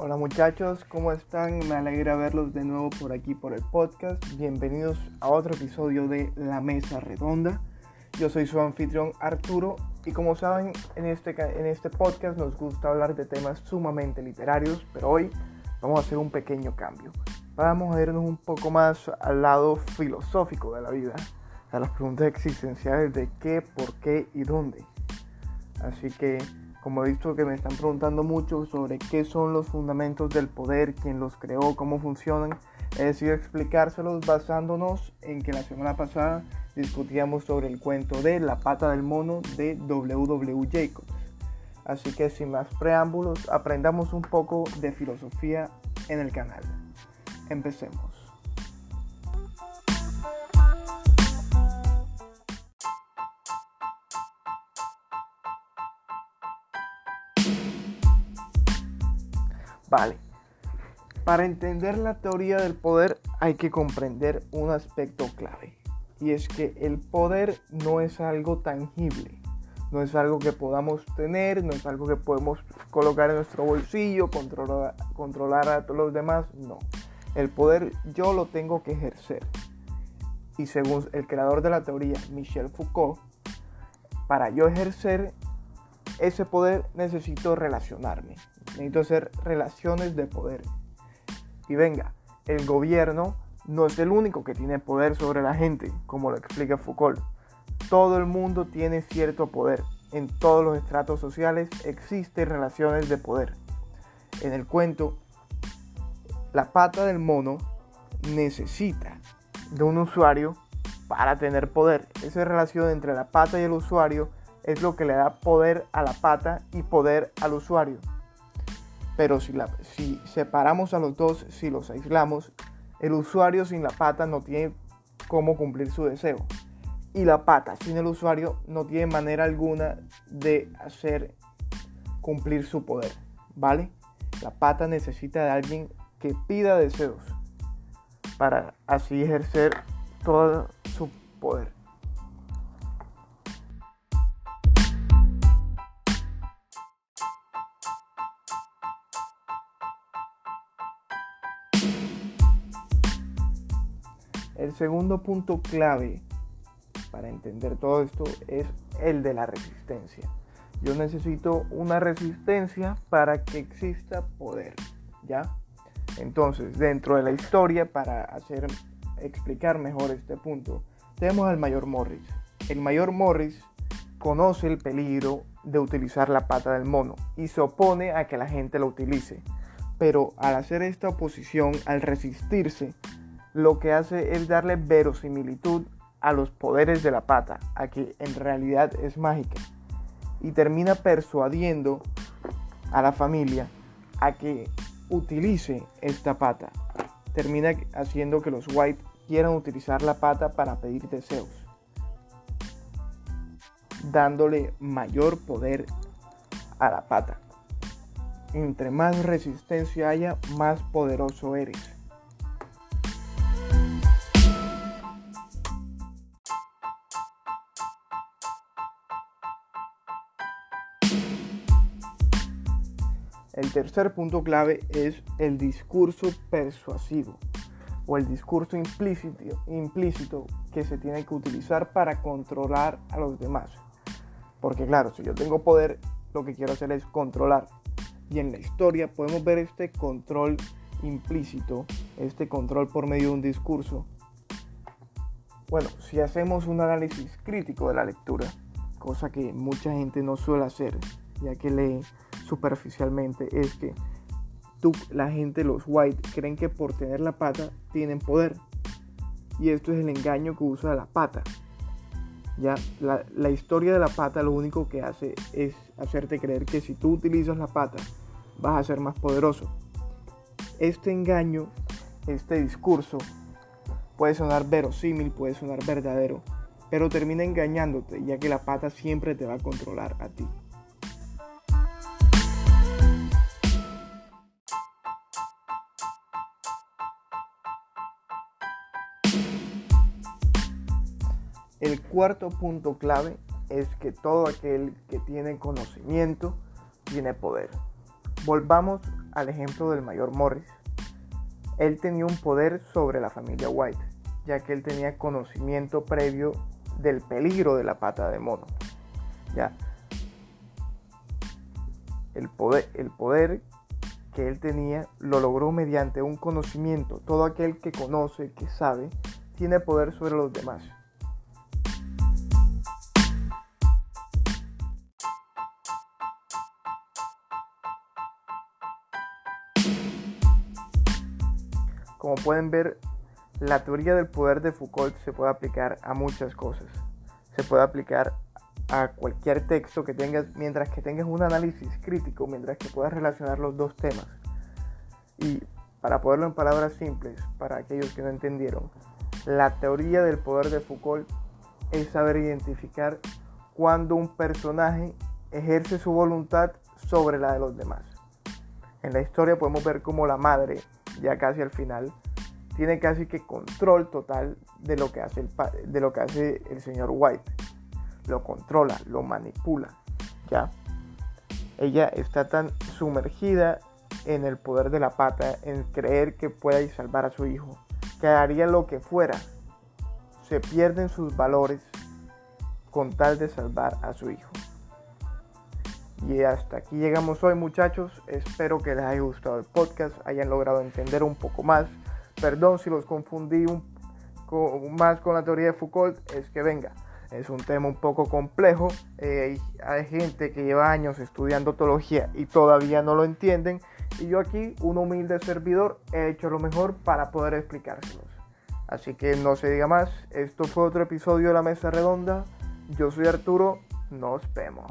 Hola muchachos, ¿cómo están? Me alegra verlos de nuevo por aquí por el podcast. Bienvenidos a otro episodio de La Mesa Redonda. Yo soy su anfitrión Arturo y como saben en este, en este podcast nos gusta hablar de temas sumamente literarios, pero hoy vamos a hacer un pequeño cambio. Vamos a irnos un poco más al lado filosófico de la vida, a las preguntas existenciales de qué, por qué y dónde. Así que como he visto que me están preguntando mucho sobre qué son los fundamentos del poder, quién los creó, cómo funcionan, he decidido explicárselos basándonos en que la semana pasada discutíamos sobre el cuento de La pata del mono de W.W. Jacobs. Así que sin más preámbulos, aprendamos un poco de filosofía en el canal. Empecemos. Vale. Para entender la teoría del poder hay que comprender un aspecto clave. Y es que el poder no es algo tangible. No es algo que podamos tener, no es algo que podemos colocar en nuestro bolsillo, controlar, a todos los demás. No. El poder yo lo tengo que ejercer. Y según el creador de la teoría, Michel Foucault, para yo ejercer ese poder necesito relacionarme. Necesito hacer relaciones de poder. Y venga, el gobierno no es el único que tiene poder sobre la gente, como lo explica Foucault. Todo el mundo tiene cierto poder. En todos los estratos sociales existen relaciones de poder. En el cuento, la pata del mono necesita de un usuario para tener poder. Esa relación entre la pata y el usuario es lo que le da poder a la pata y poder al usuario. Pero si, separamos a los dos, si los aislamos, el usuario sin la pata no tiene cómo cumplir su deseo. Y la pata sin el usuario no tiene manera alguna de hacer cumplir su poder. ¿Vale? La pata necesita de alguien que pida deseos para así ejercer todo su poder. El segundo punto clave para entender todo esto es el de la resistencia. Yo necesito una resistencia para que exista poder, ¿ya? Entonces, dentro de la historia, para hacer explicar mejor este punto, tenemos al mayor Morris. El mayor Morris conoce el peligro de utilizar la pata del mono y se opone a que la gente lo utilice. Pero al hacer esta oposición, al resistirse, lo que hace es darle verosimilitud a los poderes de la pata, a que en realidad es mágica. Y termina persuadiendo a la familia a que utilice esta pata. Termina haciendo que los White quieran utilizar la pata para pedir deseos, dándole mayor poder a la pata. Entre más resistencia haya, más poderoso eres. El tercer punto clave es el discurso persuasivo o el discurso implícito, que se tiene que utilizar para controlar a los demás. Porque claro, si yo tengo poder, lo que quiero hacer es controlar. Y en la historia podemos ver este control implícito, este control por medio de un discurso. Bueno, si hacemos un análisis crítico de la lectura, cosa que mucha gente no suele hacer, ya que lee superficialmente es que tú, la gente, los white, creen que por tener la pata tienen poder. Y esto es el engaño que usa la pata. Ya, la, la, historia de la pata lo único que hace es hacerte creer que si tú utilizas la pata vas a ser más poderoso. Este engaño, este discurso, puede sonar verosímil, puede sonar verdadero, pero termina engañándote, ya que la pata siempre te va a controlar a ti. El cuarto punto clave es que todo aquel que tiene conocimiento tiene poder. Volvamos al ejemplo del mayor Morris. Él tenía un poder sobre la familia White, ya que él tenía conocimiento previo del peligro de la pata de mono. Ya. El poder, el poder que él tenía lo logró mediante un conocimiento. Todo aquel que conoce, que sabe, tiene poder sobre los demás. Como pueden ver, la teoría del poder de Foucault se puede aplicar a muchas cosas. Se puede aplicar a cualquier texto que tengas mientras que tengas un análisis crítico, mientras que puedas relacionar los dos temas. Y para ponerlo en palabras simples, para aquellos que no entendieron, la teoría del poder de Foucault es saber identificar cuando un personaje ejerce su voluntad sobre la de los demás. En la historia podemos ver cómo la madre ya casi al final, tiene casi que control total de lo que hace el, de lo que hace el señor White. Lo controla, lo manipula, ¿ya? Ella está tan sumergida en el poder de la pata, en creer que puede salvar a su hijo, que haría lo que fuera. Se pierden sus valores con tal de salvar a su hijo. Y hasta aquí llegamos hoy muchachos. Espero que les haya gustado el podcast, hayan logrado entender un poco más. Perdón si los confundí un, más con la teoría de Foucault. Es que venga, es un tema un poco complejo. Eh, hay gente que lleva años estudiando teología y todavía no lo entienden. Y yo aquí, un humilde servidor, he hecho lo mejor para poder explicárselos. Así que no se diga más. Esto fue otro episodio de La Mesa Redonda. Yo soy Arturo. Nos vemos.